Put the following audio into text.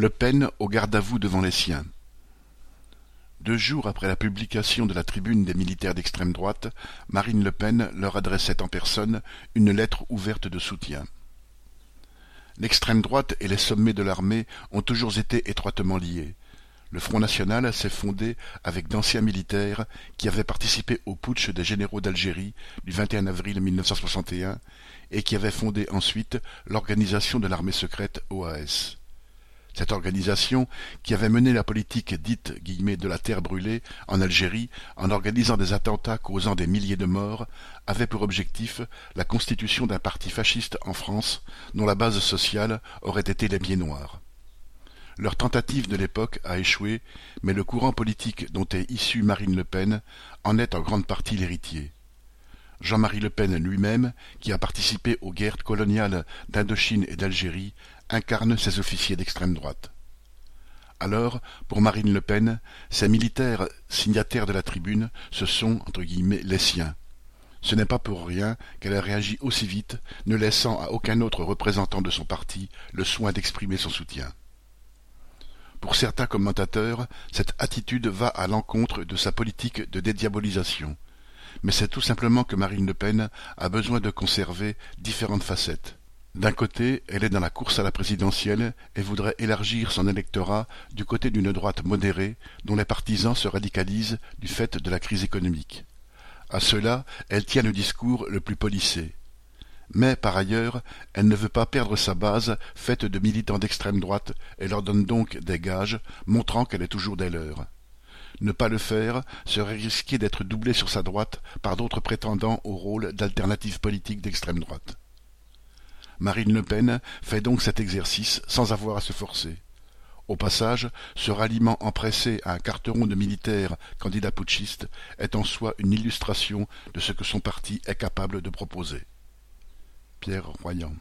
Le Pen au garde-à-vous devant les siens. Deux jours après la publication de la tribune des militaires d'extrême droite, Marine Le Pen leur adressait en personne une lettre ouverte de soutien. L'extrême droite et les sommets de l'armée ont toujours été étroitement liés. Le Front national s'est fondé avec d'anciens militaires qui avaient participé au putsch des généraux d'Algérie du 21 avril 1961 et qui avaient fondé ensuite l'organisation de l'armée secrète OAS. Cette organisation, qui avait mené la politique dite de la terre brûlée en Algérie en organisant des attentats causant des milliers de morts, avait pour objectif la constitution d'un parti fasciste en France dont la base sociale aurait été les pieds noirs. Leur tentative de l'époque a échoué, mais le courant politique dont est issue Marine Le Pen en est en grande partie l'héritier. Jean-Marie Le Pen lui-même, qui a participé aux guerres coloniales d'Indochine et d'Algérie, incarne ces officiers d'extrême droite. Alors, pour Marine Le Pen, ces militaires signataires de la tribune, ce sont, entre guillemets, les siens. Ce n'est pas pour rien qu'elle a réagi aussi vite, ne laissant à aucun autre représentant de son parti le soin d'exprimer son soutien. Pour certains commentateurs, cette attitude va à l'encontre de sa politique de dédiabolisation, mais c'est tout simplement que Marine Le Pen a besoin de conserver différentes facettes. D'un côté, elle est dans la course à la présidentielle et voudrait élargir son électorat du côté d'une droite modérée dont les partisans se radicalisent du fait de la crise économique. À cela, elle tient le discours le plus polissé. Mais, par ailleurs, elle ne veut pas perdre sa base faite de militants d'extrême droite et leur donne donc des gages, montrant qu'elle est toujours des leurs. Ne pas le faire serait risquer d'être doublé sur sa droite par d'autres prétendants au rôle d'alternative politique d'extrême droite. Marine Le Pen fait donc cet exercice sans avoir à se forcer. Au passage, ce ralliement empressé à un carteron de militaires candidats putschistes est en soi une illustration de ce que son parti est capable de proposer. Pierre Royan